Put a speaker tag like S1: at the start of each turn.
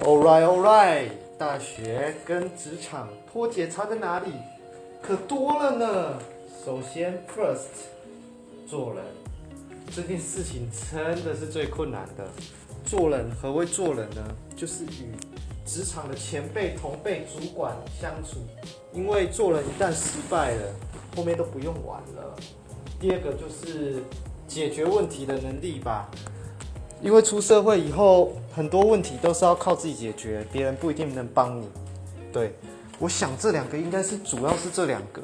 S1: All right, all right。大学跟职场脱节差在哪里？可多了呢。首先，first，做人这件事情真的是最困难的。做人何谓做人呢？就是与职场的前辈、同辈、主管相处。因为做人一旦失败了，后面都不用玩了。第二个就是解决问题的能力吧。因为出社会以后，很多问题都是要靠自己解决，别人不一定能帮你。对，我想这两个应该是主要是这两个。